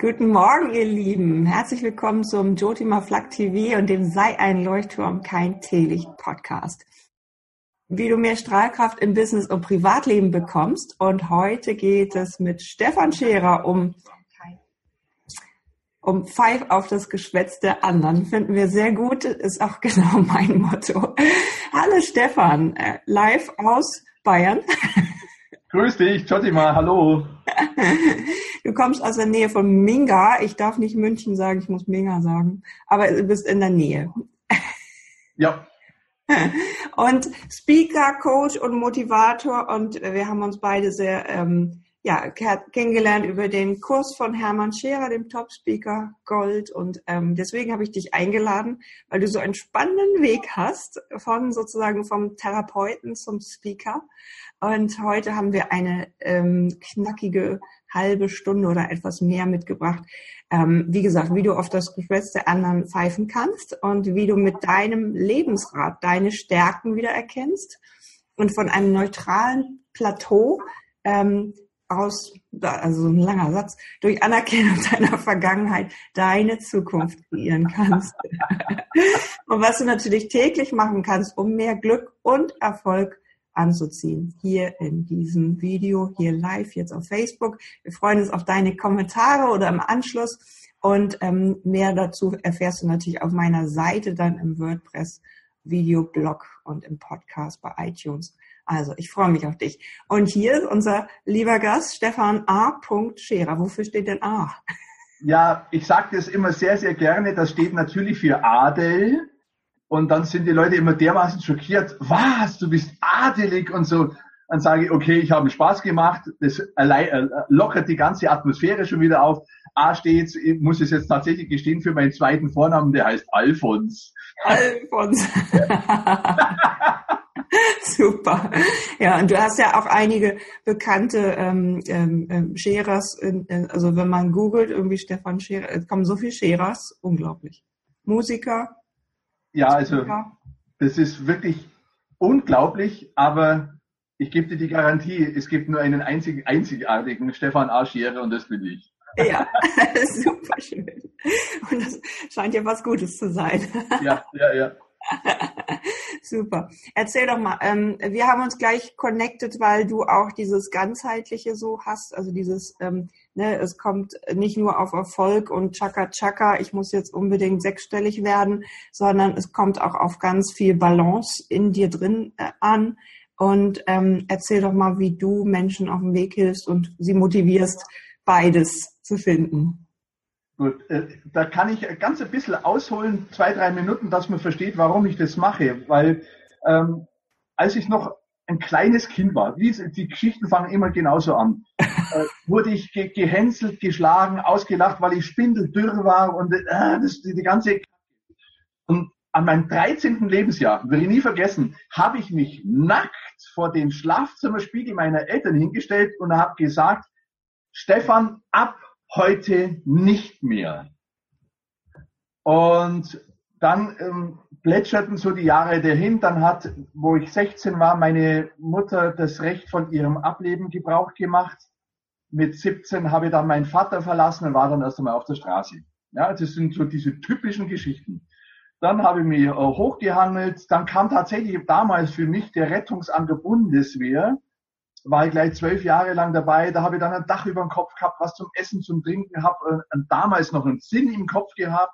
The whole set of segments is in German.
Guten Morgen, ihr Lieben. Herzlich willkommen zum Jotima Flak TV und dem Sei ein Leuchtturm, kein Teelicht Podcast. Wie du mehr Strahlkraft im Business und Privatleben bekommst. Und heute geht es mit Stefan Scherer um, um Pfeif auf das Geschwätz der anderen. Finden wir sehr gut. Ist auch genau mein Motto. Hallo Stefan, äh, live aus Bayern. Grüß dich, Jotima, hallo. Du kommst aus der Nähe von Minga. Ich darf nicht München sagen, ich muss Minga sagen. Aber du bist in der Nähe. Ja. Und Speaker, Coach und Motivator. Und wir haben uns beide sehr ähm, ja, kennengelernt über den Kurs von Hermann Scherer, dem Top Speaker Gold. Und ähm, deswegen habe ich dich eingeladen, weil du so einen spannenden Weg hast, von sozusagen vom Therapeuten zum Speaker. Und heute haben wir eine ähm, knackige halbe Stunde oder etwas mehr mitgebracht. Ähm, wie gesagt, wie du auf das Geschwätz der anderen pfeifen kannst und wie du mit deinem Lebensrat deine Stärken wieder erkennst und von einem neutralen Plateau ähm, aus, also ein langer Satz, durch Anerkennung deiner Vergangenheit deine Zukunft kreieren kannst. und was du natürlich täglich machen kannst, um mehr Glück und Erfolg anzuziehen. Hier in diesem Video, hier live, jetzt auf Facebook. Wir freuen uns auf deine Kommentare oder im Anschluss. Und ähm, mehr dazu erfährst du natürlich auf meiner Seite dann im WordPress Videoblog und im Podcast bei iTunes. Also, ich freue mich auf dich. Und hier ist unser lieber Gast, Stefan A. Scherer. Wofür steht denn A? Ja, ich sage das immer sehr, sehr gerne. Das steht natürlich für Adel. Und dann sind die Leute immer dermaßen schockiert. Was, du bist adelig und so. Dann sage ich, okay, ich habe Spaß gemacht. Das äh, lockert die ganze Atmosphäre schon wieder auf. A steht, ich muss es jetzt tatsächlich gestehen, für meinen zweiten Vornamen, der heißt Alfons. Alfons. Super. Ja, und du hast ja auch einige bekannte ähm, ähm, ähm Scherers, in, in, also wenn man googelt, irgendwie Stefan Scherer, es kommen so viele Scherers, unglaublich. Musiker. Ja, also das ist wirklich unglaublich, aber ich gebe dir die Garantie, es gibt nur einen einzigen, einzigartigen Stefan A. Scherer und das bin ich. Ja, super schön. Und das scheint ja was Gutes zu sein. Ja, ja, ja. Super. Erzähl doch mal, ähm, wir haben uns gleich connected, weil du auch dieses ganzheitliche so hast, also dieses, ähm, ne, es kommt nicht nur auf Erfolg und Chaka Chaka, ich muss jetzt unbedingt sechsstellig werden, sondern es kommt auch auf ganz viel Balance in dir drin äh, an. Und ähm, erzähl doch mal, wie du Menschen auf dem Weg hilfst und sie motivierst, beides zu finden. Gut, äh, da kann ich ganz ein bisschen ausholen, zwei, drei Minuten, dass man versteht, warum ich das mache. Weil ähm, als ich noch ein kleines Kind war, die, die Geschichten fangen immer genauso an, äh, wurde ich ge gehänselt, geschlagen, ausgelacht, weil ich spindeldürr war und äh, das, die, die ganze... Und an meinem 13. Lebensjahr, will ich nie vergessen, habe ich mich nackt vor den Schlafzimmerspiegel meiner Eltern hingestellt und habe gesagt, Stefan, ab heute nicht mehr. Und dann ähm, plätscherten so die Jahre dahin. Dann hat, wo ich 16 war, meine Mutter das Recht von ihrem Ableben Gebrauch gemacht. Mit 17 habe ich dann meinen Vater verlassen und war dann erst einmal auf der Straße. Ja, das sind so diese typischen Geschichten. Dann habe ich mich äh, hochgehangelt. Dann kam tatsächlich damals für mich der Rettungsanger Bundeswehr war ich gleich zwölf Jahre lang dabei. Da habe ich dann ein Dach über dem Kopf gehabt, was zum Essen, zum Trinken, habe äh, damals noch einen Sinn im Kopf gehabt.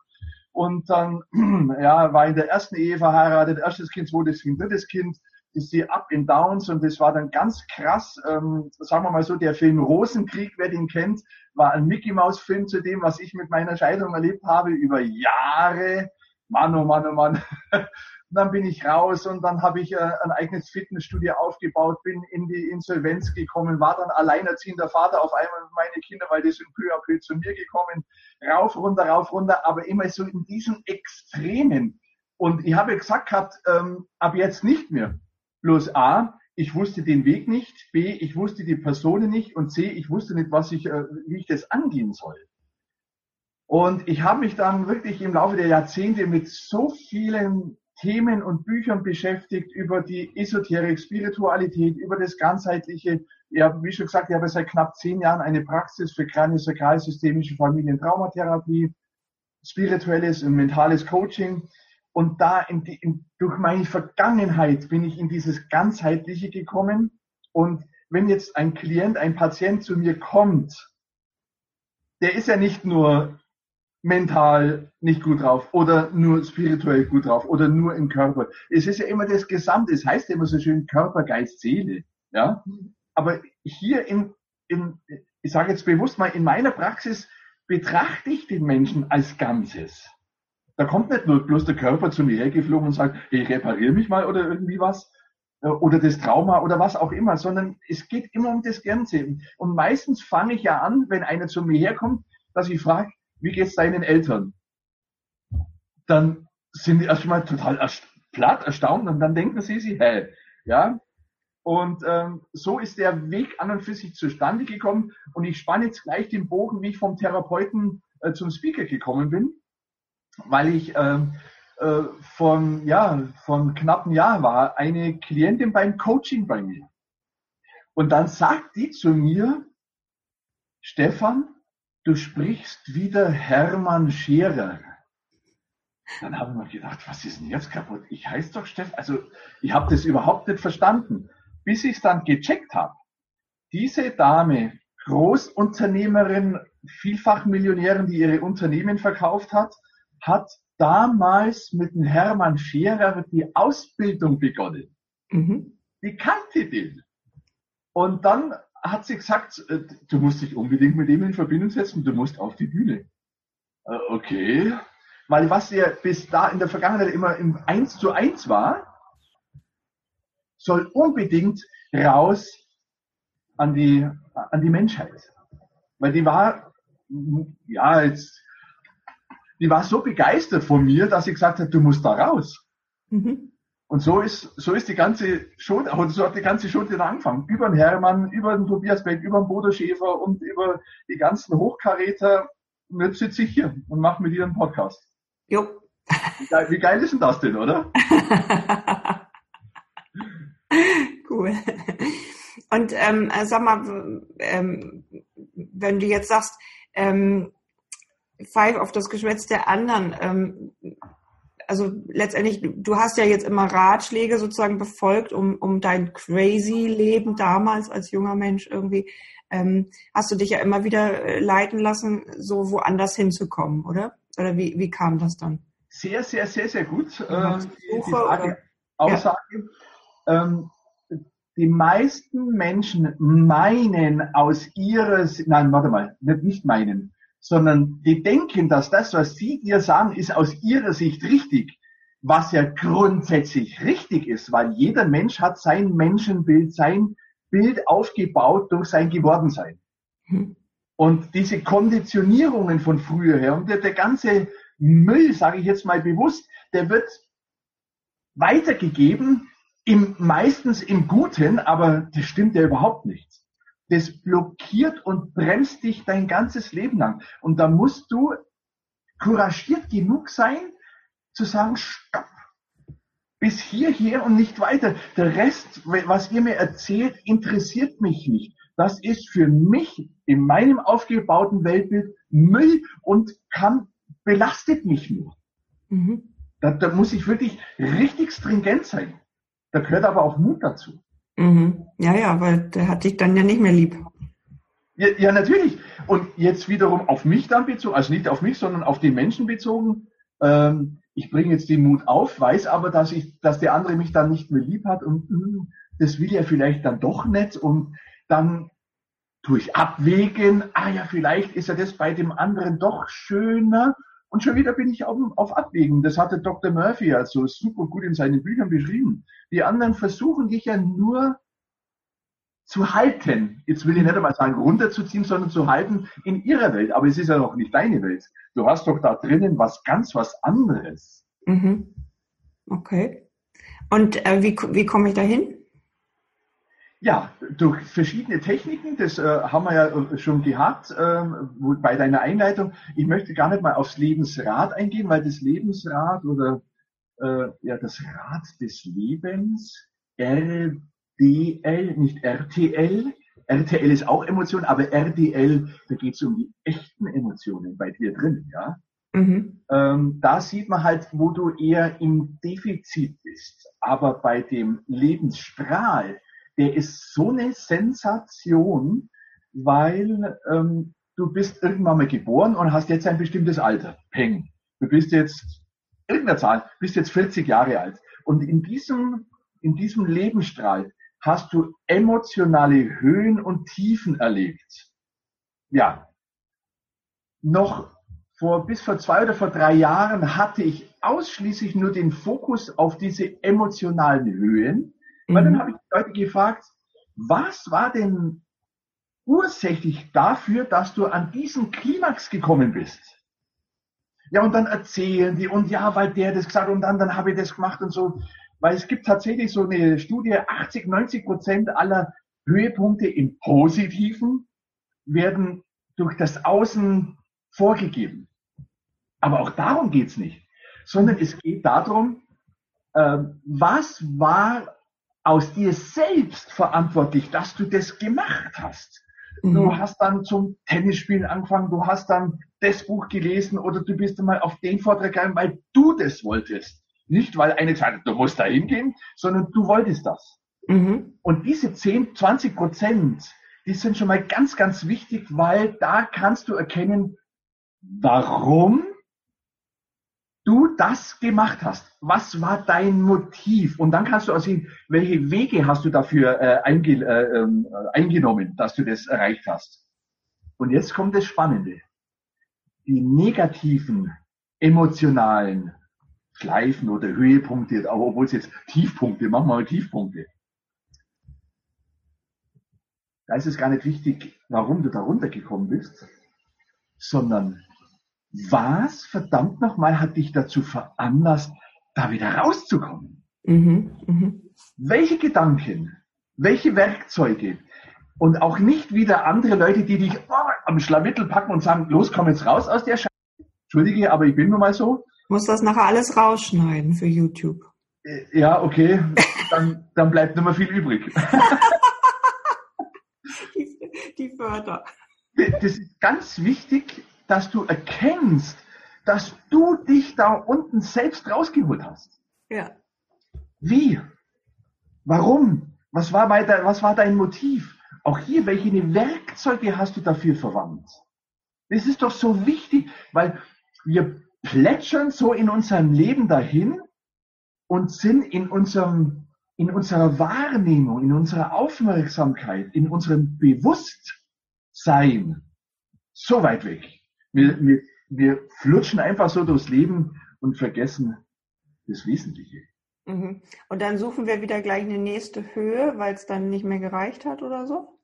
Und dann ja, war in der ersten Ehe verheiratet, erstes Kind, zweites Kind, drittes Kind, ist die Up and Downs und das war dann ganz krass. Ähm, sagen wir mal so, der Film Rosenkrieg, wer den kennt, war ein Mickey Maus Film zu dem, was ich mit meiner Scheidung erlebt habe über Jahre. Mann, oh Mann, oh Mann. Und dann bin ich raus und dann habe ich äh, ein eigenes Fitnessstudio aufgebaut, bin in die Insolvenz gekommen, war dann alleinerziehender Vater auf einmal mit meine Kinder, weil die sind peu à peu zu mir gekommen, rauf, runter, rauf, runter, aber immer so in diesen Extremen. Und ich habe gesagt gehabt, ähm, ab jetzt nicht mehr. Bloß A, ich wusste den Weg nicht, B, ich wusste die Personen nicht und C, ich wusste nicht, was ich, äh, wie ich das angehen soll. Und ich habe mich dann wirklich im Laufe der Jahrzehnte mit so vielen Themen und Büchern beschäftigt über die Esoterik, Spiritualität, über das Ganzheitliche, ja, wie schon gesagt, ich habe seit knapp zehn Jahren eine Praxis für kraniosakralsystemische Familientraumatherapie, spirituelles und mentales Coaching. Und da in die, in, durch meine Vergangenheit bin ich in dieses ganzheitliche gekommen. Und wenn jetzt ein Klient, ein Patient zu mir kommt, der ist ja nicht nur mental nicht gut drauf oder nur spirituell gut drauf oder nur im Körper. Es ist ja immer das Gesamte. Es heißt ja immer so schön Körper, Geist, Seele. Ja? Aber hier in, in ich sage jetzt bewusst mal, in meiner Praxis betrachte ich den Menschen als Ganzes. Da kommt nicht nur bloß der Körper zu mir hergeflogen und sagt, ich repariere mich mal oder irgendwie was äh, oder das Trauma oder was auch immer, sondern es geht immer um das Ganze. Und meistens fange ich ja an, wenn einer zu mir herkommt, dass ich frage, wie geht's deinen Eltern? Dann sind die erstmal total erst platt, erstaunt und dann denken sie sich, hä, ja. Und ähm, so ist der Weg an und für sich zustande gekommen. Und ich spanne jetzt gleich den Bogen, wie ich vom Therapeuten äh, zum Speaker gekommen bin, weil ich ähm, äh, von ja von knapp einem Jahr war eine Klientin beim Coaching bei mir. Und dann sagt die zu mir, Stefan, du sprichst wieder Hermann Scherer. Dann habe ich mir gedacht, was ist denn jetzt kaputt? Ich heiße doch Stefan. Also ich habe das überhaupt nicht verstanden, bis ich es dann gecheckt habe. Diese Dame, Großunternehmerin, vielfach Millionärin, die ihre Unternehmen verkauft hat, hat damals mit dem Hermann Scherer die Ausbildung begonnen. Mhm. Die kannte den. Und dann hat sie gesagt, äh, du musst dich unbedingt mit ihm in Verbindung setzen, du musst auf die Bühne. Äh, okay. Weil was ja bis da in der Vergangenheit immer im 1 zu 1 war, soll unbedingt raus an die, an die Menschheit. Weil die war, ja, jetzt, die war so begeistert von mir, dass sie gesagt hat, du musst da raus. Mhm. Und so ist, so ist die ganze Schuld, oder so hat die ganze Schuld wieder angefangen. Über den Hermann, über den Tobias Beck, über den Bodo Schäfer und über die ganzen Hochkaräter. Und jetzt sitze ich hier und mache mit dir einen Podcast. Jo. Wie geil, wie geil ist denn das denn, oder? cool. Und ähm, sag mal, ähm, wenn du jetzt sagst, ähm, pfeif auf das Geschwätz der anderen, ähm, also letztendlich, du hast ja jetzt immer Ratschläge sozusagen befolgt, um, um dein crazy Leben damals als junger Mensch irgendwie, ähm, hast du dich ja immer wieder äh, leiten lassen, so woanders hinzukommen, oder? Oder wie, wie kam das dann? Sehr, sehr, sehr, sehr gut. Ähm, die, Frage, Aussage. Ja. Ähm, die meisten Menschen meinen aus ihrer, nein, warte mal, nicht meinen, sondern die denken, dass das, was sie dir sagen, ist aus ihrer Sicht richtig, was ja grundsätzlich richtig ist, weil jeder Mensch hat sein Menschenbild, sein Bild aufgebaut durch sein Gewordensein. Hm. Und diese Konditionierungen von früher her und der, der ganze Müll, sage ich jetzt mal bewusst, der wird weitergegeben, im, meistens im Guten, aber das stimmt ja überhaupt nicht das blockiert und bremst dich dein ganzes Leben lang. Und da musst du couragiert genug sein, zu sagen, stopp. Bis hierher und nicht weiter. Der Rest, was ihr mir erzählt, interessiert mich nicht. Das ist für mich in meinem aufgebauten Weltbild Müll und kann, belastet mich nur. Mhm. Da, da muss ich wirklich richtig stringent sein. Da gehört aber auch Mut dazu. Mhm. Ja, ja, weil der hat dich dann ja nicht mehr lieb. Ja, ja, natürlich. Und jetzt wiederum auf mich dann bezogen, also nicht auf mich, sondern auf den Menschen bezogen. Ähm, ich bringe jetzt den Mut auf, weiß aber, dass ich, dass der andere mich dann nicht mehr lieb hat und mh, hm, das will er vielleicht dann doch nicht und dann tue ich abwägen, ah ja, vielleicht ist ja das bei dem anderen doch schöner und schon wieder bin ich auf, auf Abwägen. Das hatte Dr. Murphy also super gut in seinen Büchern beschrieben. Die anderen versuchen dich ja nur zu halten. Jetzt will ich nicht einmal sagen, runterzuziehen, sondern zu halten in ihrer Welt. Aber es ist ja noch nicht deine Welt. Du hast doch da drinnen was ganz was anderes. Mhm. Okay. Und äh, wie, wie komme ich dahin? Ja, durch verschiedene Techniken, das äh, haben wir ja äh, schon gehabt äh, bei deiner Einleitung. Ich möchte gar nicht mal aufs Lebensrad eingehen, weil das Lebensrad oder äh, ja das Rad des Lebens, RDL, nicht RTL, RTL ist auch Emotion, aber RDL, da geht es um die echten Emotionen bei dir drin, ja. Mhm. Ähm, da sieht man halt, wo du eher im Defizit bist. Aber bei dem Lebensstrahl, der ist so eine Sensation, weil ähm, du bist irgendwann mal geboren und hast jetzt ein bestimmtes Alter. Peng. Du bist jetzt, irgendeiner Zahl, bist jetzt 40 Jahre alt. Und in diesem, in diesem Lebensstrahl hast du emotionale Höhen und Tiefen erlebt. Ja. Noch vor, bis vor zwei oder vor drei Jahren hatte ich ausschließlich nur den Fokus auf diese emotionalen Höhen. Mhm. Weil dann mhm. habe ich die Leute gefragt, was war denn ursächlich dafür, dass du an diesen Klimax gekommen bist? Ja, und dann erzählen die, und ja, weil der das gesagt und dann, dann habe ich das gemacht und so. Weil es gibt tatsächlich so eine Studie, 80, 90 Prozent aller Höhepunkte im Positiven werden durch das Außen vorgegeben. Aber auch darum geht's nicht, sondern es geht darum, äh, was war aus dir selbst verantwortlich, dass du das gemacht hast. Mhm. Du hast dann zum Tennisspielen angefangen, du hast dann das Buch gelesen oder du bist einmal auf den Vortrag gegangen, weil du das wolltest. Nicht, weil eine gesagt hat, du musst da hingehen, sondern du wolltest das. Mhm. Und diese 10, 20 Prozent, die sind schon mal ganz, ganz wichtig, weil da kannst du erkennen, warum du das gemacht hast. Was war dein Motiv? Und dann kannst du auch sehen, welche Wege hast du dafür äh, einge äh, äh, eingenommen, dass du das erreicht hast. Und jetzt kommt das Spannende. Die negativen, emotionalen Schleifen oder Höhepunkte, aber obwohl es jetzt Tiefpunkte, machen wir mal Tiefpunkte. Da ist es gar nicht wichtig, warum du da runtergekommen bist, sondern was verdammt nochmal hat dich dazu veranlasst, da wieder rauszukommen? Mhm, mh. Welche Gedanken, welche Werkzeuge und auch nicht wieder andere Leute, die dich oh, am Schlamittel packen und sagen, los, komm jetzt raus aus der Scheiße. Entschuldige, aber ich bin nun mal so. Muss das nachher alles rausschneiden für YouTube. Äh, ja, okay. Dann, dann bleibt nicht mehr viel übrig. die, die Wörter. Das ist ganz wichtig, dass du erkennst, dass du dich da unten selbst rausgeholt hast. Ja. Wie? Warum? Was war, de, was war dein Motiv? Auch hier, welche Werkzeuge hast du dafür verwandt? Das ist doch so wichtig, weil wir plätschern so in unserem Leben dahin und sind in unserem, in unserer Wahrnehmung, in unserer Aufmerksamkeit, in unserem Bewusstsein so weit weg. Wir, wir, wir flutschen einfach so durchs Leben und vergessen das Wesentliche. Mhm. Und dann suchen wir wieder gleich eine nächste Höhe, weil es dann nicht mehr gereicht hat oder so?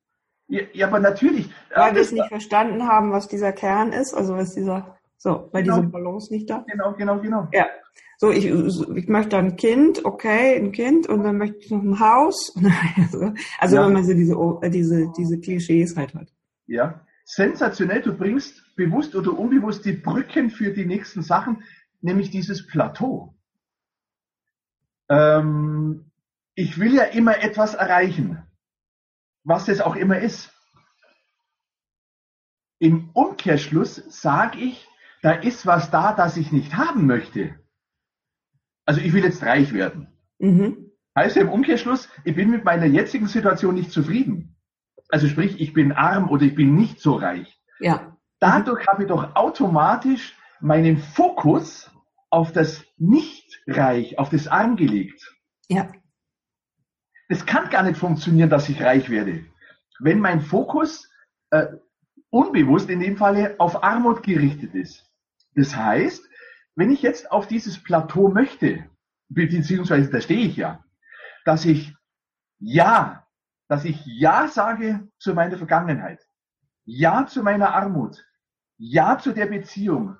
Ja, ja aber natürlich. Weil wir es nicht verstanden haben, was dieser Kern ist, also was dieser so, weil genau. diese Balance nicht da. Genau, genau, genau. Ja. So, ich, ich möchte ein Kind, okay, ein Kind, und dann möchte ich noch ein Haus. also ja. wenn man so diese, diese, diese Klischees halt hat. Ja. Sensationell, du bringst bewusst oder unbewusst die Brücken für die nächsten Sachen, nämlich dieses Plateau. Ähm, ich will ja immer etwas erreichen, was es auch immer ist. Im Umkehrschluss sage ich, da ist was da, das ich nicht haben möchte. Also ich will jetzt reich werden. Mhm. Heißt ja im Umkehrschluss, ich bin mit meiner jetzigen Situation nicht zufrieden. Also sprich, ich bin arm oder ich bin nicht so reich. Ja. Dadurch habe ich doch automatisch meinen Fokus auf das Nicht-Reich, auf das Arm gelegt. Ja. Es kann gar nicht funktionieren, dass ich reich werde. Wenn mein Fokus äh, unbewusst in dem Falle auf Armut gerichtet ist. Das heißt, wenn ich jetzt auf dieses Plateau möchte, beziehungsweise da stehe ich ja, dass ich ja, dass ich ja sage zu meiner Vergangenheit, ja zu meiner Armut, ja zu der Beziehung,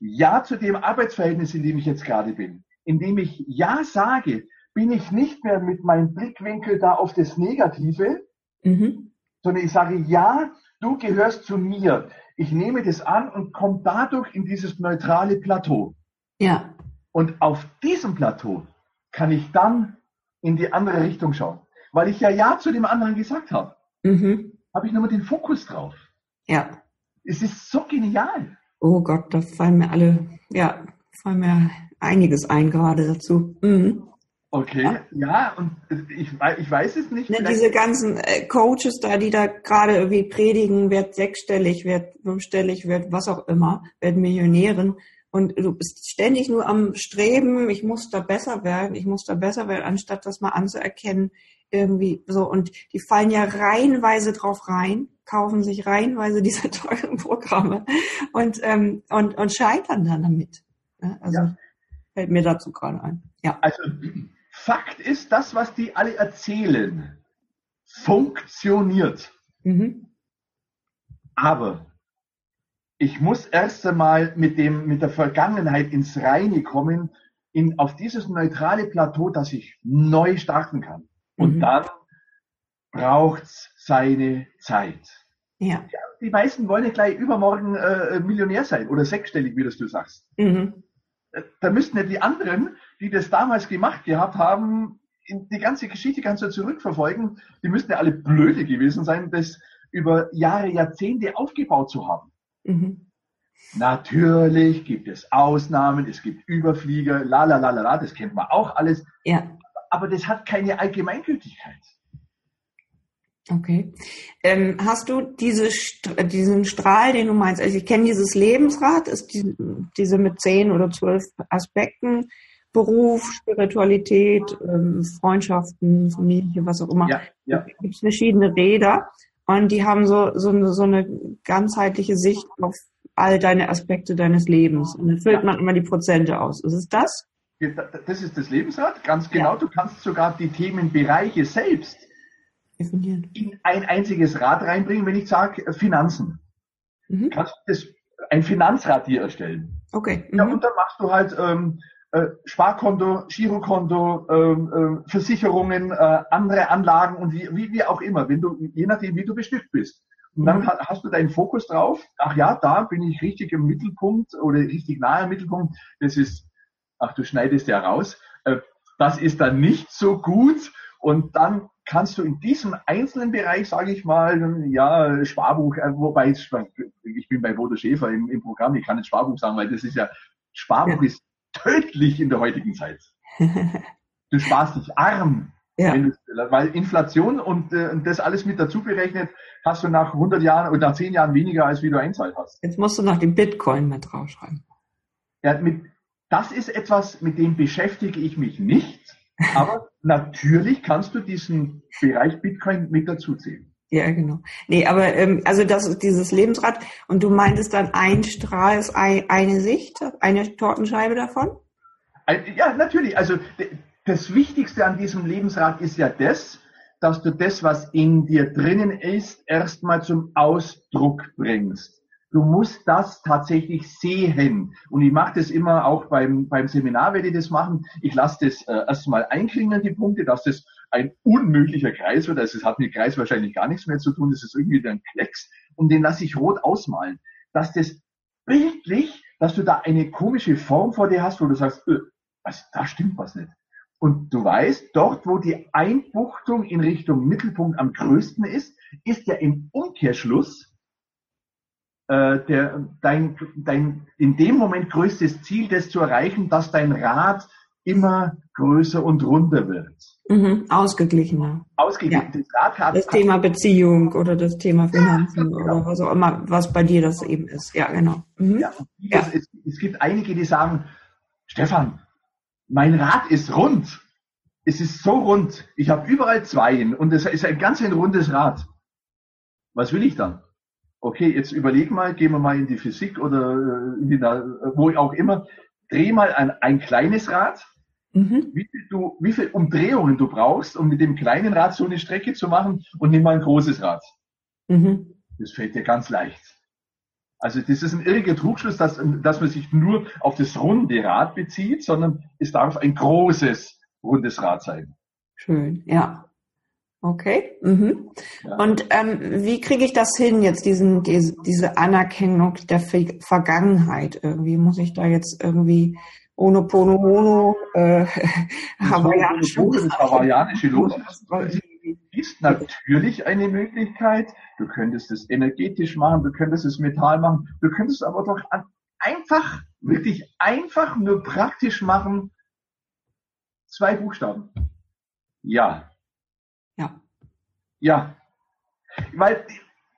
ja zu dem Arbeitsverhältnis, in dem ich jetzt gerade bin. Indem ich ja sage, bin ich nicht mehr mit meinem Blickwinkel da auf das Negative, mhm. sondern ich sage, ja, du gehörst zu mir ich nehme das an und komme dadurch in dieses neutrale Plateau. Ja. Und auf diesem Plateau kann ich dann in die andere Richtung schauen, weil ich ja Ja zu dem anderen gesagt habe. Mhm. habe ich nochmal den Fokus drauf. Ja. Es ist so genial. Oh Gott, da fallen mir alle, ja, fallen mir einiges ein gerade dazu. Mhm. Okay, ja, ja und ich, ich weiß es nicht. Ne, diese ganzen äh, Coaches da, die da gerade irgendwie predigen, wird sechsstellig, wird fünfstellig, wird was auch immer, werden Millionären. Und du bist ständig nur am Streben, ich muss da besser werden, ich muss da besser werden, anstatt das mal anzuerkennen, irgendwie so. Und die fallen ja reihenweise drauf rein, kaufen sich reihenweise diese teuren Programme und, ähm, und, und scheitern dann damit. Also ja. fällt mir dazu gerade ein. Ja. Also Fakt ist, das, was die alle erzählen, funktioniert. Mhm. Aber ich muss erst einmal mit dem, mit der Vergangenheit ins Reine kommen, in, auf dieses neutrale Plateau, dass ich neu starten kann. Und mhm. dann braucht's seine Zeit. Ja. ja. Die meisten wollen ja gleich übermorgen äh, Millionär sein oder sechsstellig, wie das du sagst. Mhm. Äh, da müssten ja die anderen die das damals gemacht gehabt haben, die ganze Geschichte kannst du zurückverfolgen, die müssten ja alle blöde gewesen sein, das über Jahre, Jahrzehnte aufgebaut zu haben. Mhm. Natürlich gibt es Ausnahmen, es gibt Überflieger, la la la la la, das kennt man auch alles. Ja. Aber das hat keine Allgemeingültigkeit. Okay. Ähm, hast du diese, diesen Strahl, den du meinst? Also ich kenne dieses Lebensrad, ist die, diese mit zehn oder zwölf Aspekten. Beruf, Spiritualität, ähm, Freundschaften, Familie, was auch immer. Ja, ja. Es gibt verschiedene Räder und die haben so, so, eine, so eine ganzheitliche Sicht auf all deine Aspekte deines Lebens. Und dann füllt ja. man immer die Prozente aus. Ist es das? Das ist das Lebensrad, ganz genau. Ja. Du kannst sogar die Themenbereiche selbst Definieren. in ein einziges Rad reinbringen, wenn ich sage äh, Finanzen. Mhm. Kannst du das, ein Finanzrad dir erstellen. Okay. Mhm. Ja, und dann machst du halt ähm, äh, Sparkonto, Girokonto, ähm, äh, Versicherungen, äh, andere Anlagen und wie, wie, wie auch immer, wenn du, je nachdem, wie du bestückt bist. Und dann mhm. hast du deinen Fokus drauf, ach ja, da bin ich richtig im Mittelpunkt oder richtig nahe im Mittelpunkt. Das ist, ach du schneidest ja raus, äh, das ist dann nicht so gut. Und dann kannst du in diesem einzelnen Bereich, sage ich mal, ja, Sparbuch, äh, wobei ich bin bei Bodo Schäfer im, im Programm, ich kann nicht Sparbuch sagen, weil das ist ja, Sparbuch ja. ist tödlich in der heutigen Zeit. Du sparst dich arm. Ja. Du, weil Inflation und äh, das alles mit dazu berechnet, hast du nach 100 Jahren oder nach 10 Jahren weniger, als wie du einzahlt hast. Jetzt musst du noch den Bitcoin mit draufschreiben. Ja, mit, das ist etwas, mit dem beschäftige ich mich nicht. Aber natürlich kannst du diesen Bereich Bitcoin mit dazu zählen. Ja, genau. Nee, aber ähm, also das ist dieses Lebensrad und du meintest dann, ein Strahl ist ein, eine Sicht, eine Tortenscheibe davon? Ja, natürlich. Also das Wichtigste an diesem Lebensrad ist ja das, dass du das, was in dir drinnen ist, erstmal zum Ausdruck bringst. Du musst das tatsächlich sehen. Und ich mache das immer auch beim, beim Seminar, werde ich das machen. Ich lasse das äh, erstmal einklingen, die Punkte, dass das ein unmöglicher Kreis wird. Also es hat mit Kreis wahrscheinlich gar nichts mehr zu tun. Das ist irgendwie ein Klecks. Und den lasse ich rot ausmalen. Dass das bildlich, dass du da eine komische Form vor dir hast, wo du sagst, öh, also, da stimmt was nicht. Und du weißt, dort, wo die Einbuchtung in Richtung Mittelpunkt am größten ist, ist ja im Umkehrschluss äh, der, dein, dein in dem Moment größtes Ziel, das zu erreichen, dass dein Rad immer größer und runder wird. Mhm, ausgeglichener. Ausgeglichen. Ja. Das, das Thema Beziehung oder das Thema Finanzen ja, genau. oder was auch immer, was bei dir das eben ist. Ja, genau. Mhm. Ja, ja. Es, es gibt einige, die sagen, Stefan, mein Rad ist rund. Es ist so rund. Ich habe überall Zweien und es ist ein ganz ein rundes Rad. Was will ich dann? Okay, jetzt überleg mal, gehen wir mal in die Physik oder äh, in die, wo auch immer, dreh mal ein, ein kleines Rad, mhm. wie, viel du, wie viel Umdrehungen du brauchst, um mit dem kleinen Rad so eine Strecke zu machen und nimm mal ein großes Rad. Mhm. Das fällt dir ganz leicht. Also das ist ein irriger Trugschluss, dass, dass man sich nur auf das runde Rad bezieht, sondern es darf ein großes rundes Rad sein. Schön, ja. Okay. Mhm. Ja. Und ähm, wie kriege ich das hin, jetzt diesen, diese, diese Anerkennung der Vergangenheit? Irgendwie muss ich da jetzt irgendwie ohne Pono Hono äh, hawaiianische. Hawaiianische Los. ist natürlich eine Möglichkeit. Du könntest es energetisch machen, du könntest es Metall machen, du könntest aber doch einfach, wirklich einfach nur praktisch machen. Zwei Buchstaben. Ja. Ja. Ja. Weil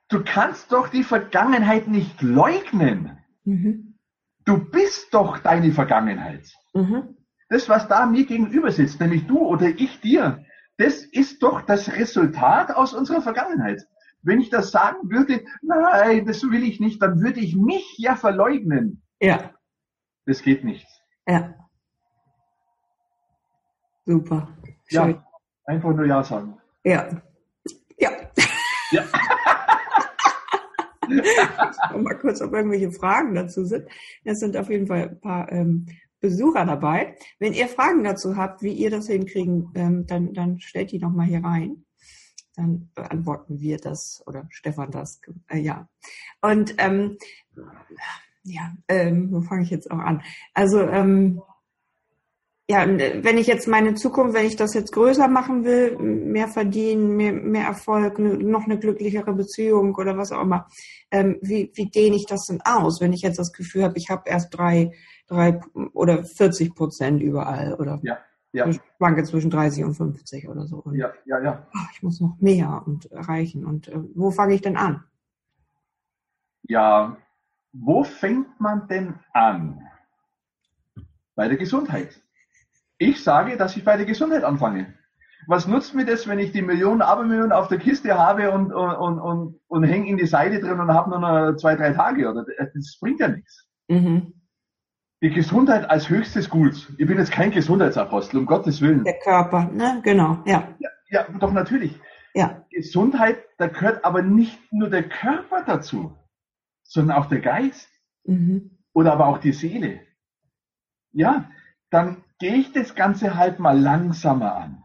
du kannst doch die Vergangenheit nicht leugnen. Mhm. Du bist doch deine Vergangenheit. Mhm. Das, was da mir gegenüber sitzt, nämlich du oder ich dir, das ist doch das Resultat aus unserer Vergangenheit. Wenn ich das sagen würde, nein, das will ich nicht, dann würde ich mich ja verleugnen. Ja. Das geht nicht. Ja. Super. Schön. Ja, einfach nur Ja sagen. Ja. Ja. Ja. mal kurz, ob irgendwelche Fragen dazu sind. Es sind auf jeden Fall ein paar ähm, Besucher dabei. Wenn ihr Fragen dazu habt, wie ihr das hinkriegen, ähm, dann, dann stellt die nochmal hier rein. Dann beantworten wir das oder Stefan das. Äh, ja. Und ähm, ja, ähm, wo fange ich jetzt auch an? Also ähm, ja, wenn ich jetzt meine Zukunft, wenn ich das jetzt größer machen will, mehr verdienen, mehr, mehr Erfolg, noch eine glücklichere Beziehung oder was auch immer, ähm, wie, wie dehne ich das denn aus, wenn ich jetzt das Gefühl habe, ich habe erst drei drei oder 40 Prozent überall oder ja, ja. ich schwanke zwischen 30 und 50 oder so. Und, ja, ja, ja. Ach, ich muss noch mehr und erreichen. Und äh, wo fange ich denn an? Ja, wo fängt man denn an? Bei der Gesundheit. Ich sage, dass ich bei der Gesundheit anfange. Was nutzt mir das, wenn ich die Millionen, Abermillionen auf der Kiste habe und, und, und, und, und hänge in die Seite drin und habe nur noch zwei, drei Tage? Oder das bringt ja nichts. Mhm die Gesundheit als höchstes Gut. Ich bin jetzt kein Gesundheitsapostel, um Gottes Willen. Der Körper, ne? Genau, ja. Ja, ja doch natürlich. Ja. Gesundheit, da gehört aber nicht nur der Körper dazu, sondern auch der Geist. Mhm. Oder aber auch die Seele. Ja, dann gehe ich das Ganze halt mal langsamer an.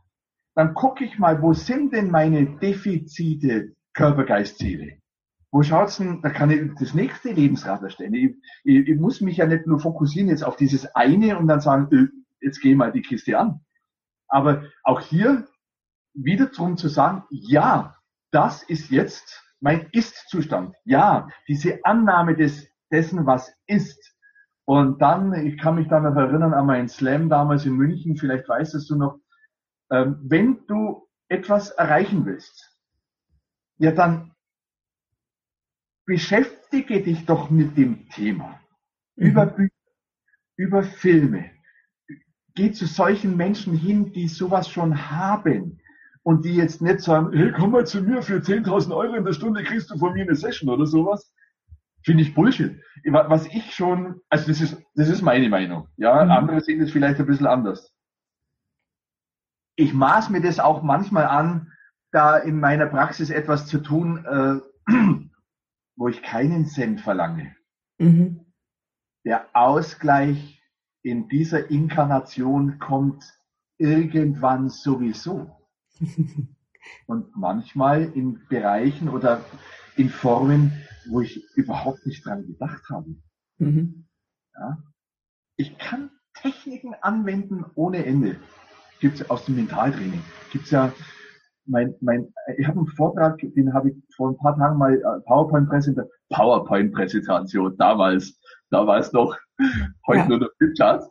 Dann gucke ich mal, wo sind denn meine Defizite Körper, Geist, Seele? Wo schaut's denn, da kann ich das nächste Lebensrad erstellen. Ich, ich, ich, muss mich ja nicht nur fokussieren jetzt auf dieses eine und dann sagen, öh, jetzt geh mal die Kiste an. Aber auch hier wieder drum zu sagen, ja, das ist jetzt mein Ist-Zustand. Ja, diese Annahme des, dessen, was ist. Und dann, ich kann mich da noch erinnern an meinen Slam damals in München, vielleicht weißt du noch, ähm, wenn du etwas erreichen willst, ja, dann beschäftige dich doch mit dem Thema. Mhm. Über Bücher, über Filme. Geh zu solchen Menschen hin, die sowas schon haben und die jetzt nicht sagen, hey, komm mal zu mir für 10.000 Euro in der Stunde kriegst du von mir eine Session oder sowas. Finde ich Bullshit. Was ich schon, also das ist, das ist meine Meinung. Ja, mhm. andere sehen das vielleicht ein bisschen anders. Ich maß mir das auch manchmal an, da in meiner Praxis etwas zu tun, äh, wo ich keinen Cent verlange. Mhm. Der Ausgleich in dieser Inkarnation kommt irgendwann sowieso. Und manchmal in Bereichen oder in Formen, wo ich überhaupt nicht dran gedacht habe. Mhm. Ja? Ich kann Techniken anwenden ohne Ende. Gibt es aus dem Mentaltraining. Gibt es ja mein, mein, ich habe einen Vortrag, den habe ich vor ein paar Tagen mal äh, PowerPoint-Präsentation, PowerPoint-Präsentation damals, da war es noch, heute ja. nur der Flipchart.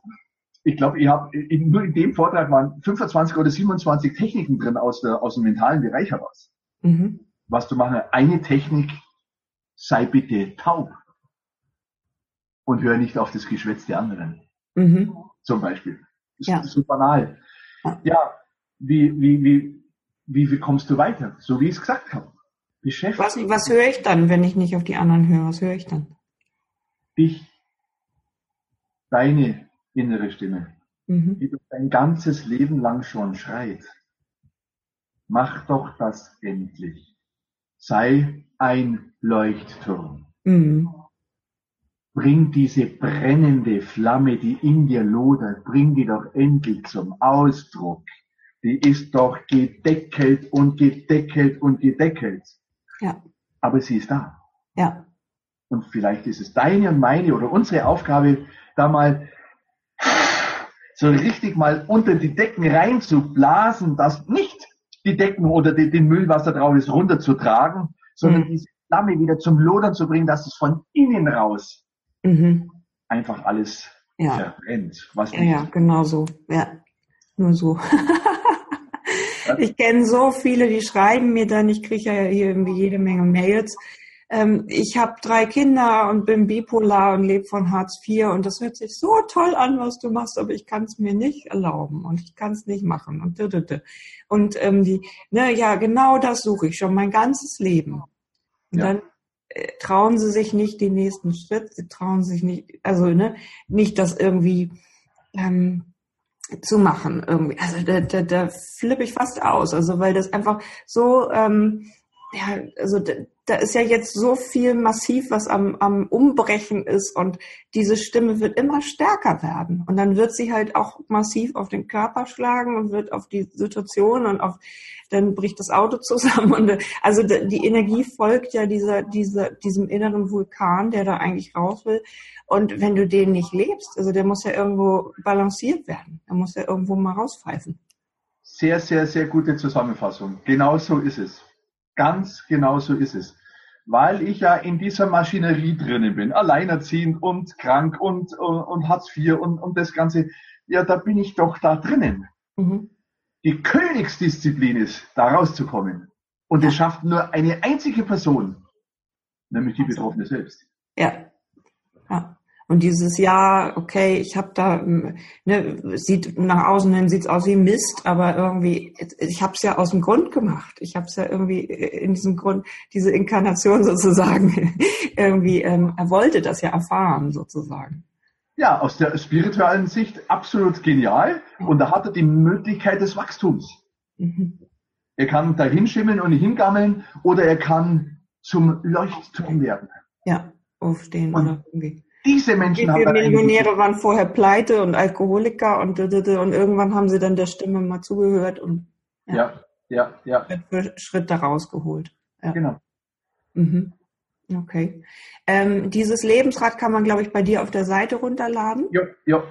Ich glaube, ich habe nur in dem Vortrag waren 25 oder 27 Techniken drin aus, der, aus dem mentalen Bereich heraus. Mhm. Was du machen, eine Technik, sei bitte taub und hör nicht auf das Geschwätz der anderen. Mhm. Zum Beispiel. Das ja. ist so banal. Ja, wie, wie, wie, wie, wie kommst du weiter? So wie ich es gesagt habe. Was, was höre ich dann, wenn ich nicht auf die anderen höre? Was höre ich dann? Dich, deine innere Stimme, mhm. die dein ganzes Leben lang schon schreit. Mach doch das endlich. Sei ein Leuchtturm. Mhm. Bring diese brennende Flamme, die in dir lodert, bring die doch endlich zum Ausdruck die ist doch gedeckelt und gedeckelt und gedeckelt. Ja. Aber sie ist da. Ja. Und vielleicht ist es deine und meine oder unsere Aufgabe, da mal so richtig mal unter die Decken reinzublasen, dass nicht die Decken oder die, den Müll, was da drauf ist, runterzutragen, sondern mhm. diese Flamme wieder zum Lodern zu bringen, dass es von innen raus mhm. einfach alles ja. verbrennt. Was ja, ja, genau so. Ja, nur so. ich kenne so viele, die schreiben mir dann, ich kriege ja hier irgendwie jede Menge Mails. Ähm, ich habe drei Kinder und bin bipolar und lebe von Hartz IV und das hört sich so toll an, was du machst, aber ich kann es mir nicht erlauben und ich kann es nicht machen und und ähm, die, ne, ja, genau das suche ich schon mein ganzes Leben. Und ja. dann äh, trauen sie sich nicht den nächsten Schritt, sie trauen sich nicht, also ne, nicht das irgendwie ähm, zu machen irgendwie. Also da, da, da flippe ich fast aus, also weil das einfach so, ähm, ja, also da, ist ja jetzt so viel massiv, was am, am Umbrechen ist und diese Stimme wird immer stärker werden. Und dann wird sie halt auch massiv auf den Körper schlagen und wird auf die Situation und auf, dann bricht das Auto zusammen. Und also die Energie folgt ja dieser, dieser, diesem inneren Vulkan, der da eigentlich raus will. Und wenn du den nicht lebst, also der muss ja irgendwo balanciert werden. Der muss ja irgendwo mal rauspfeifen. Sehr, sehr, sehr gute Zusammenfassung. Genau so ist es. Ganz genau so ist es. Weil ich ja in dieser Maschinerie drinnen bin, alleinerziehend und krank und, und, und Hartz IV und, und das Ganze. Ja, da bin ich doch da drinnen. Mhm. Die Königsdisziplin ist, da rauszukommen. Und es schafft nur eine einzige Person, nämlich die Betroffene selbst. Ja. Und dieses Jahr, okay, ich habe da, ne, sieht nach außen hin sieht's aus wie Mist, aber irgendwie, ich habe es ja aus dem Grund gemacht. Ich habe es ja irgendwie in diesem Grund, diese Inkarnation sozusagen, irgendwie, ähm, er wollte das ja erfahren sozusagen. Ja, aus der spirituellen Sicht absolut genial. Und da hat er die Möglichkeit des Wachstums. Mhm. Er kann da hinschimmeln und hingammeln oder er kann zum Leuchtturm werden. Ja, aufstehen und oder irgendwie diese Menschen haben. Millionäre waren vorher pleite und Alkoholiker und, und irgendwann haben sie dann der Stimme mal zugehört und ja, ja, ja. Schritt für Schritt da rausgeholt. Ja. Genau. Mhm. Okay. Ähm, dieses Lebensrad kann man, glaube ich, bei dir auf der Seite runterladen. Ja, ja.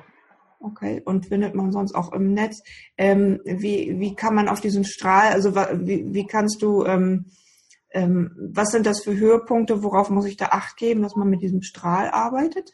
Okay, und findet man sonst auch im Netz. Ähm, wie, wie kann man auf diesen Strahl, also wie, wie kannst du ähm, was sind das für Höhepunkte? Worauf muss ich da Acht geben, dass man mit diesem Strahl arbeitet?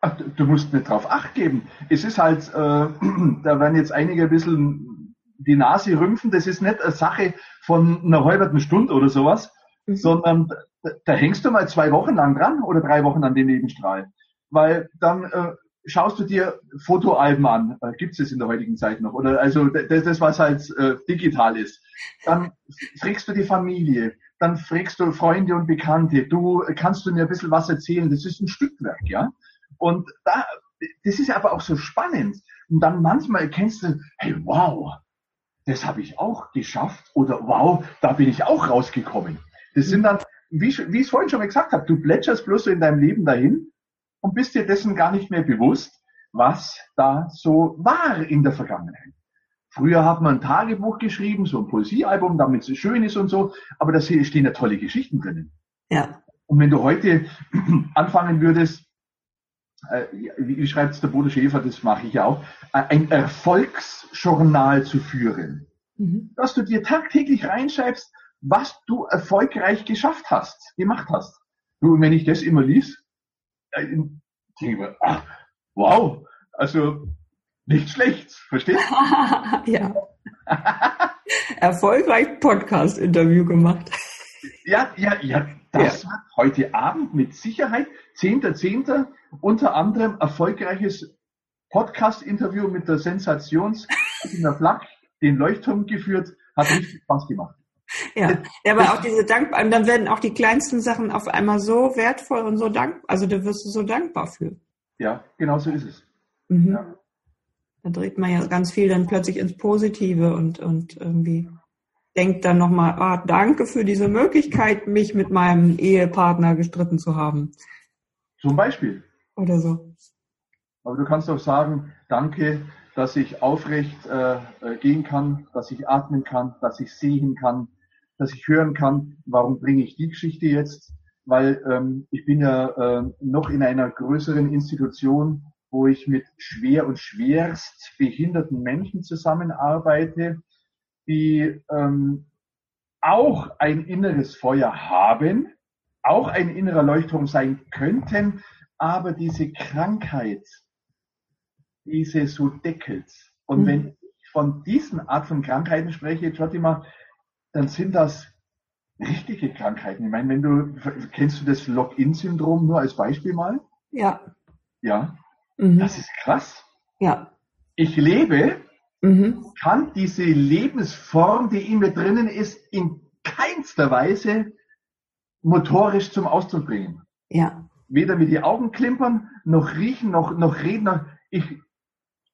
Ach, du musst nicht drauf Acht geben. Es ist halt, äh, da werden jetzt einige ein bisschen die Nase rümpfen. Das ist nicht eine Sache von einer halben Stunde oder sowas, mhm. sondern da, da, hängst du mal zwei Wochen lang dran oder drei Wochen an den Nebenstrahl. Weil dann äh, schaust du dir Fotoalben an, äh, gibt es in der heutigen Zeit noch, oder also das, das was halt äh, digital ist. Dann fragst du die Familie, dann fragst du Freunde und Bekannte, du kannst du mir ein bisschen was erzählen, das ist ein Stückwerk, ja. Und da, das ist aber auch so spannend. Und dann manchmal erkennst du, hey, wow, das habe ich auch geschafft oder wow, da bin ich auch rausgekommen. Das sind dann, wie, wie ich es vorhin schon mal gesagt habe, du plätscherst bloß so in deinem Leben dahin und bist dir dessen gar nicht mehr bewusst, was da so war in der Vergangenheit. Früher hat man ein Tagebuch geschrieben, so ein Poesiealbum, damit es schön ist und so, aber da stehen ja tolle Geschichten drinnen. Ja. Und wenn du heute anfangen würdest, äh, wie schreibt es der Bodo Schäfer, das mache ich ja auch, äh, ein Erfolgsjournal zu führen. Mhm. Dass du dir tagtäglich reinschreibst, was du erfolgreich geschafft hast, gemacht hast. Du, wenn ich das immer lies, äh, denke ich mir, ach, wow, also nicht schlecht, verstehst du? ja. Erfolgreich Podcast-Interview gemacht. Ja, ja, ja, das ja. hat heute Abend mit Sicherheit, 10.10., .10., unter anderem erfolgreiches Podcast-Interview mit der Sensations Flack, den Leuchtturm geführt, hat richtig Spaß gemacht. Ja, ja aber auch diese dankbar, dann werden auch die kleinsten Sachen auf einmal so wertvoll und so dankbar, also da wirst du so dankbar für. Ja, genau so ist es. Mhm. Ja. Da dreht man ja ganz viel dann plötzlich ins Positive und, und irgendwie denkt dann nochmal, ah, danke für diese Möglichkeit, mich mit meinem Ehepartner gestritten zu haben. Zum Beispiel. Oder so. Aber du kannst auch sagen, danke, dass ich aufrecht äh, äh, gehen kann, dass ich atmen kann, dass ich sehen kann, dass ich hören kann. Warum bringe ich die Geschichte jetzt? Weil ähm, ich bin ja äh, noch in einer größeren Institution wo ich mit schwer und schwerst behinderten Menschen zusammenarbeite, die ähm, auch ein inneres Feuer haben, auch ein innerer Leuchtturm sein könnten, aber diese Krankheit, diese so deckelt. Und mhm. wenn ich von diesen Art von Krankheiten spreche, Jotima, dann sind das richtige Krankheiten. Ich meine, wenn du, kennst du das Login-Syndrom nur als Beispiel mal? Ja. Ja. Mhm. Das ist krass. Ja. Ich lebe, mhm. kann diese Lebensform, die in mir drinnen ist, in keinster Weise motorisch zum Ausdruck bringen. Ja. Weder mit die Augen klimpern, noch riechen, noch, noch reden. Noch, ich,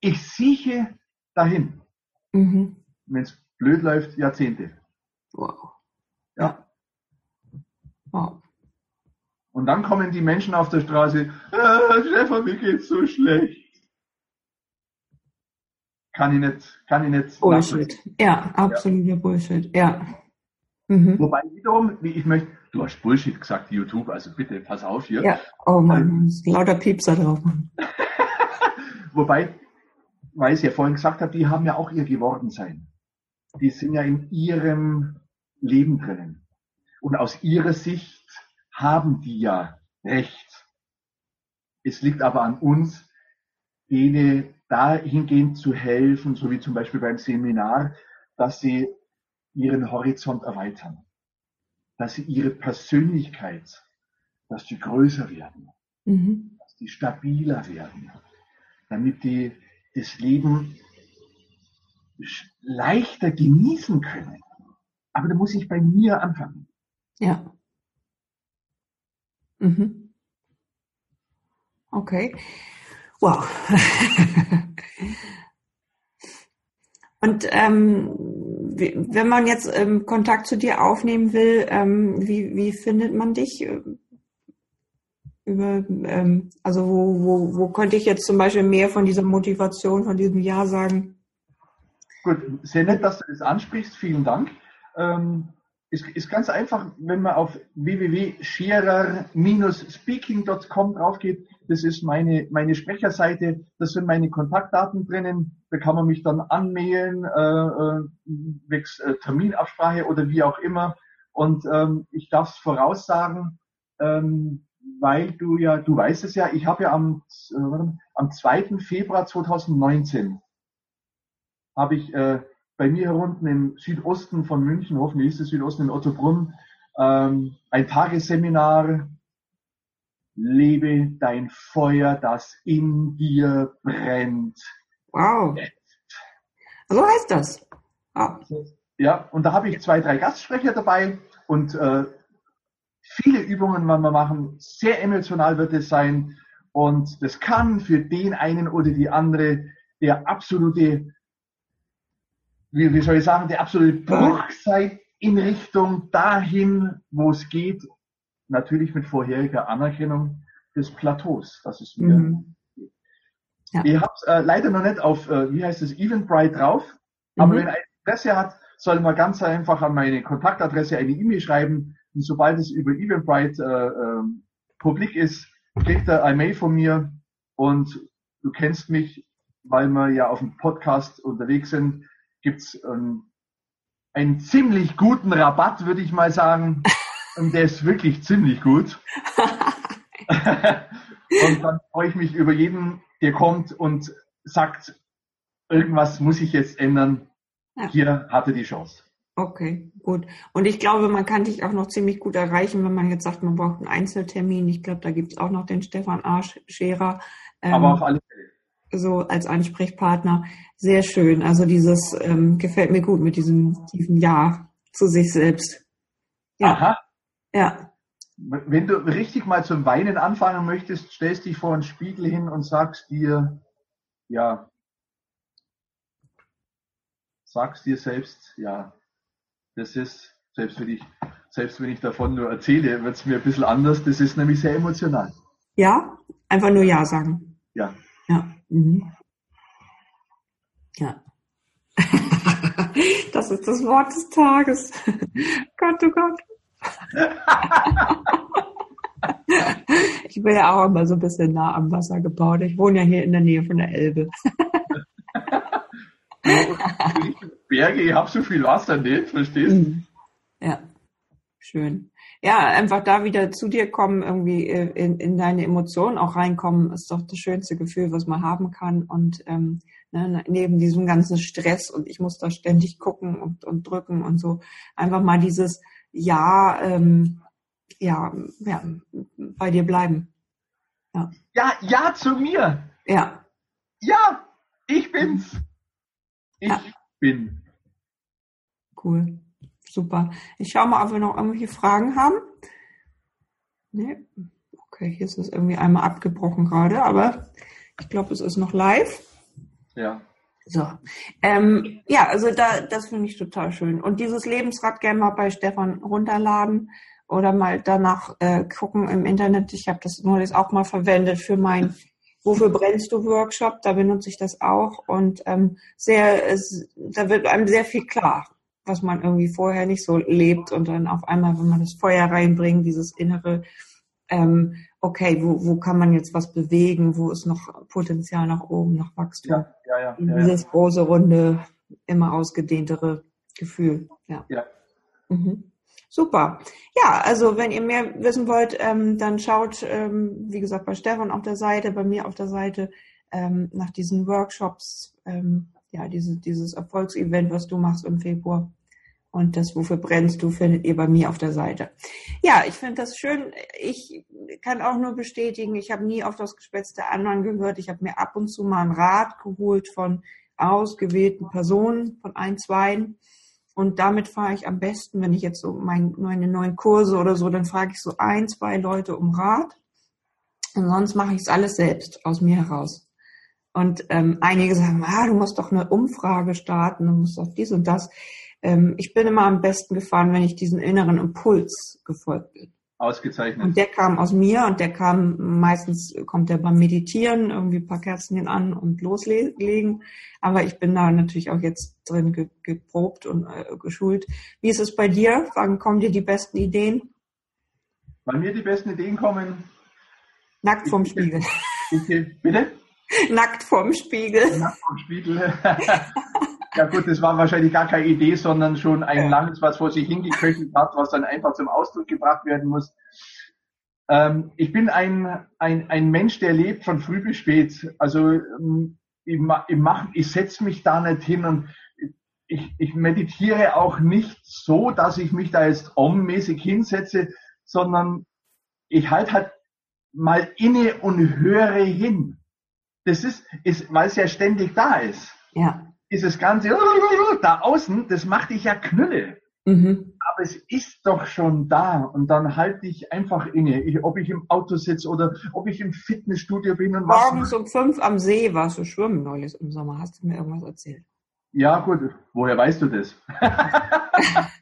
ich sieche dahin. Mhm. Wenn es blöd läuft, Jahrzehnte. Wow. Ja. Wow. Und dann kommen die Menschen auf der Straße, ah, Stefan, mir geht's so schlecht. Kann ich nicht, kann ich nicht. Bullshit. Ja, absoluter ja. Bullshit. Ja. Mhm. Wobei wiederum, wie ich möchte, du hast Bullshit gesagt, YouTube, also bitte pass auf hier. Ja, oh Mann, ist lauter Piepser drauf. Wobei, weil ich ja vorhin gesagt habe, die haben ja auch ihr Gewordensein. Die sind ja in ihrem Leben drinnen. Und aus ihrer Sicht haben die ja Recht. Es liegt aber an uns, denen dahingehend zu helfen, so wie zum Beispiel beim Seminar, dass sie ihren Horizont erweitern, dass sie ihre Persönlichkeit, dass die größer werden, mhm. dass die stabiler werden, damit die das Leben leichter genießen können. Aber da muss ich bei mir anfangen. Ja. Mhm. Okay. Wow. Und ähm, wenn man jetzt ähm, Kontakt zu dir aufnehmen will, ähm, wie, wie findet man dich? Über, ähm, also wo, wo, wo könnte ich jetzt zum Beispiel mehr von dieser Motivation, von diesem Ja sagen? Gut, sehr nett, dass du das ansprichst. Vielen Dank. Ähm, ist, ist ganz einfach, wenn man auf www.scherer-speaking.com draufgeht. Das ist meine, meine Sprecherseite. Das sind meine Kontaktdaten drinnen. Da kann man mich dann anmailen, äh, äh, äh, Terminabsprache oder wie auch immer. Und ähm, ich darf es voraussagen, ähm, weil du ja, du weißt es ja, ich habe ja am, äh, am 2. Februar 2019 habe ich äh, bei mir hier unten im Südosten von München, hoffentlich ist es Südosten in Ottobrunn, ähm, ein Tagesseminar, lebe dein Feuer, das in dir brennt. Wow. So heißt das. Ah. Ja, und da habe ich zwei, drei Gastsprecher dabei und äh, viele Übungen werden wir machen. Sehr emotional wird es sein und das kann für den einen oder die andere der absolute wie, wie soll ich sagen, der absolute Bruch sei in Richtung dahin, wo es geht, natürlich mit vorheriger Anerkennung des Plateaus, das ist mir mhm. Ja. Ich habe äh, leider noch nicht auf, äh, wie heißt es, Eventbrite drauf, mhm. aber wenn ein Interesse hat, soll man ganz einfach an meine Kontaktadresse eine E-Mail schreiben und sobald es über Eventbrite äh, äh, publik ist, kriegt er ein Mail von mir und du kennst mich, weil wir ja auf dem Podcast unterwegs sind, gibt's ähm, einen ziemlich guten Rabatt, würde ich mal sagen. Und der ist wirklich ziemlich gut. und dann freue ich mich über jeden, der kommt und sagt, irgendwas muss ich jetzt ändern. Ja. Hier hatte die Chance. Okay, gut. Und ich glaube, man kann dich auch noch ziemlich gut erreichen, wenn man jetzt sagt, man braucht einen Einzeltermin. Ich glaube, da gibt es auch noch den Stefan A. Scherer. Ähm, Aber auf alle Fälle so als Ansprechpartner. Sehr schön. Also dieses ähm, gefällt mir gut mit diesem tiefen Ja zu sich selbst. Ja. Aha. Ja. Wenn du richtig mal zum Weinen anfangen möchtest, stellst dich vor einen Spiegel hin und sagst dir, ja, sagst dir selbst, ja, das ist, selbst wenn ich, selbst wenn ich davon nur erzähle, wird es mir ein bisschen anders. Das ist nämlich sehr emotional. Ja, einfach nur Ja sagen. Ja. Ja. Mhm. Ja. das ist das Wort des Tages. Gott, oh Gott. ich bin ja auch immer so ein bisschen nah am Wasser gebaut. Ich wohne ja hier in der Nähe von der Elbe. Berge, ich habe so viel Wasser nicht, verstehst du? Mhm. Ja, schön. Ja, einfach da wieder zu dir kommen, irgendwie äh, in, in deine Emotionen auch reinkommen, ist doch das schönste Gefühl, was man haben kann. Und ähm, ne, neben diesem ganzen Stress und ich muss da ständig gucken und, und drücken und so, einfach mal dieses Ja, ähm, ja, ja, bei dir bleiben. Ja, ja, ja zu mir. Ja. Ja, ich bin's. Ich ja. bin. Cool. Super. Ich schaue mal, ob wir noch irgendwelche Fragen haben. Nee. Okay, hier ist es irgendwie einmal abgebrochen gerade, aber ich glaube, es ist noch live. Ja. So. Ähm, ja, also da, das finde ich total schön. Und dieses Lebensrad gerne mal bei Stefan runterladen oder mal danach äh, gucken im Internet. Ich habe das nur das auch mal verwendet für mein Wofür brennst du Workshop. Da benutze ich das auch und ähm, sehr, es, da wird einem sehr viel klar, was man irgendwie vorher nicht so lebt und dann auf einmal, wenn man das Feuer reinbringt, dieses innere, ähm, okay, wo, wo kann man jetzt was bewegen, wo ist noch Potenzial nach oben, nach Wachstum. Ja, ja, ja, ja Dieses große, runde, immer ausgedehntere Gefühl. Ja. ja. Mhm. Super. Ja, also wenn ihr mehr wissen wollt, ähm, dann schaut, ähm, wie gesagt, bei Stefan auf der Seite, bei mir auf der Seite ähm, nach diesen Workshops, ähm, ja, diese, dieses Erfolgsevent, was du machst im Februar. Und das, wofür brennst du, findet ihr bei mir auf der Seite. Ja, ich finde das schön. Ich kann auch nur bestätigen, ich habe nie auf das Gespätz der anderen gehört. Ich habe mir ab und zu mal einen Rat geholt von ausgewählten Personen, von ein, zwei und damit fahre ich am besten, wenn ich jetzt so mein, meine neuen Kurse oder so, dann frage ich so ein, zwei Leute um Rat. Und sonst mache ich es alles selbst aus mir heraus. Und ähm, einige sagen, ah, du musst doch eine Umfrage starten, du musst doch dies und das. Ähm, ich bin immer am besten gefahren, wenn ich diesen inneren Impuls gefolgt bin. Ausgezeichnet. Und der kam aus mir und der kam, meistens kommt der beim Meditieren, irgendwie ein paar Kerzen an und loslegen. Aber ich bin da natürlich auch jetzt drin ge geprobt und äh, geschult. Wie ist es bei dir? Wann kommen dir die besten Ideen? Bei mir die besten Ideen kommen. Nackt vorm Spiegel. bitte? Nackt vorm Spiegel. Nackt vorm Spiegel. Ja gut, das war wahrscheinlich gar keine Idee, sondern schon ein langes, was vor sich hingeköchelt hat, was dann einfach zum Ausdruck gebracht werden muss. Ähm, ich bin ein, ein, ein Mensch, der lebt von früh bis spät. Also ähm, ich, ich, mach, ich setze mich da nicht hin und ich, ich meditiere auch nicht so, dass ich mich da jetzt ommäßig hinsetze, sondern ich halte halt mal inne und höre hin. Das ist, ist weil es ja ständig da ist. Ja dieses ganze da außen, das macht dich ja knülle. Mhm. Aber es ist doch schon da und dann halte ich einfach inne. Ich, ob ich im Auto sitze oder ob ich im Fitnessstudio bin und Morgens um fünf am See warst du schwimmen neulich im Sommer. Hast du mir irgendwas erzählt? Ja, gut. Woher weißt du das?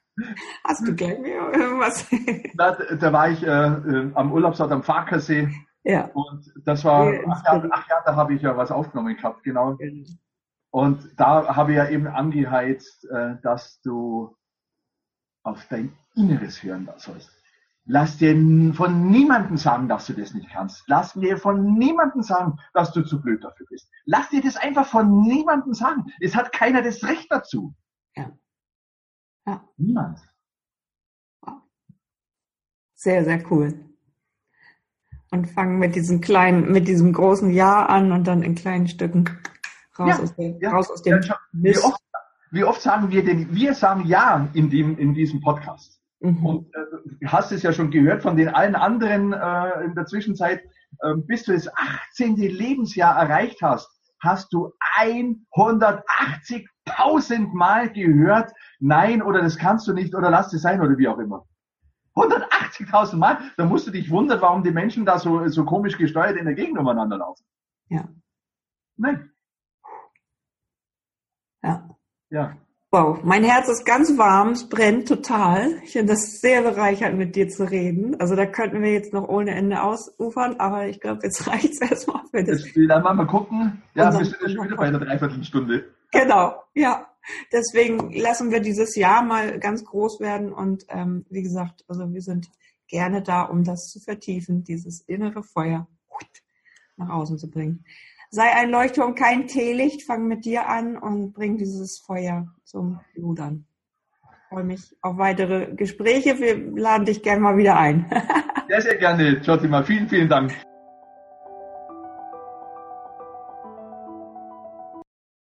Hast du gleich mir irgendwas? da, da war ich äh, äh, am Urlaubsort am Farkersee. Ja. Und das war, ach ja, ach ja, da habe ich ja was aufgenommen gehabt, genau. Und da habe ich ja eben angeheizt, äh, dass du auf dein Inneres hören sollst. Lass dir von niemandem sagen, dass du das nicht kannst. Lass dir von niemandem sagen, dass du zu blöd dafür bist. Lass dir das einfach von niemandem sagen. Es hat keiner das Recht dazu. Ja. ja. Niemand. Sehr, sehr cool. Und fangen mit diesem kleinen, mit diesem großen Ja an und dann in kleinen Stücken Raus, ja, aus, dem, ja, raus aus dem ja, wie, oft, wie oft sagen wir denn, wir sagen Ja in, dem, in diesem Podcast. Mhm. Und äh, du hast es ja schon gehört von den allen anderen äh, in der Zwischenzeit, äh, bis du das 18. Lebensjahr erreicht hast, hast du 180.000 Mal gehört, nein oder das kannst du nicht oder lass es sein oder wie auch immer. 180.000 Mal, da musst du dich wundern, warum die Menschen da so, so komisch gesteuert in der Gegend umeinander laufen. Ja. Nein. Ja. Ja. Wow, mein Herz ist ganz warm, es brennt total. Ich finde das sehr bereichernd, mit dir zu reden. Also da könnten wir jetzt noch ohne Ende ausufern, aber ich glaube, jetzt reicht es erstmal für das. Dann mal, mal gucken. Ja, wir sind schon wieder bei einer Dreiviertelstunde. Genau, ja. Deswegen lassen wir dieses Jahr mal ganz groß werden und ähm, wie gesagt, also wir sind gerne da, um das zu vertiefen, dieses innere Feuer. nach außen zu bringen. Sei ein Leuchtturm, kein Teelicht, fang mit dir an und bring dieses Feuer zum Ludern. Ich freue mich auf weitere Gespräche. Wir laden dich gerne mal wieder ein. sehr, sehr gerne, Jotima. Vielen, vielen Dank.